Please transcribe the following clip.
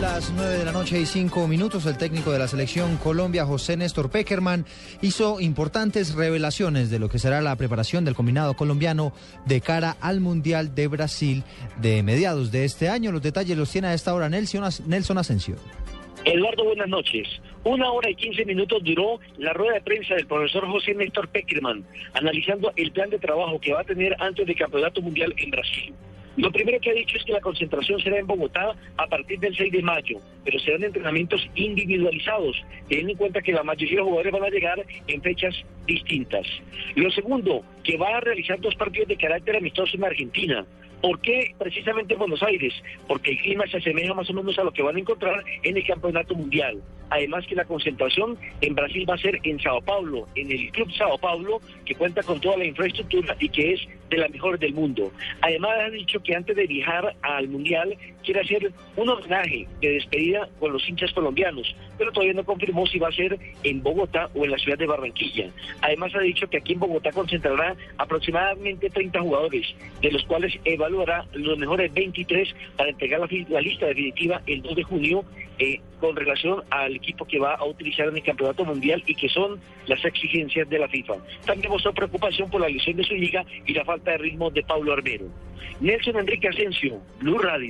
Las 9 de la noche y 5 minutos. El técnico de la selección Colombia, José Néstor Peckerman, hizo importantes revelaciones de lo que será la preparación del combinado colombiano de cara al Mundial de Brasil de mediados de este año. Los detalles los tiene a esta hora Nelson, Nelson Asensio. Eduardo, buenas noches. Una hora y quince minutos duró la rueda de prensa del profesor José Néstor Peckerman, analizando el plan de trabajo que va a tener antes del Campeonato Mundial en Brasil. Lo primero que ha dicho es que la concentración será en Bogotá a partir del 6 de mayo, pero serán entrenamientos individualizados, teniendo en cuenta que la mayoría de los jugadores van a llegar en fechas distintas. Lo segundo, que va a realizar dos partidos de carácter amistoso en Argentina. ¿Por qué precisamente en Buenos Aires? Porque el clima se asemeja más o menos a lo que van a encontrar en el Campeonato Mundial. Además que la concentración en Brasil va a ser en Sao Paulo, en el Club Sao Paulo, que cuenta con toda la infraestructura y que es de las mejores del mundo. Además ha dicho que antes de viajar al Mundial quiere hacer un homenaje de despedida con los hinchas colombianos, pero todavía no confirmó si va a ser en Bogotá o en la ciudad de Barranquilla. Además ha dicho que aquí en Bogotá concentrará aproximadamente 30 jugadores, de los cuales evaluará los mejores 23 para entregar la, lista definitiva el 2 de junio eh, con relación al equipo que va a utilizar en el Campeonato Mundial y que son las exigencias de la FIFA. También mostró preocupación por la lesión de su liga y la falta de ritmo de Pablo Armero. Nelson Enrique Asensio, Blue Radio.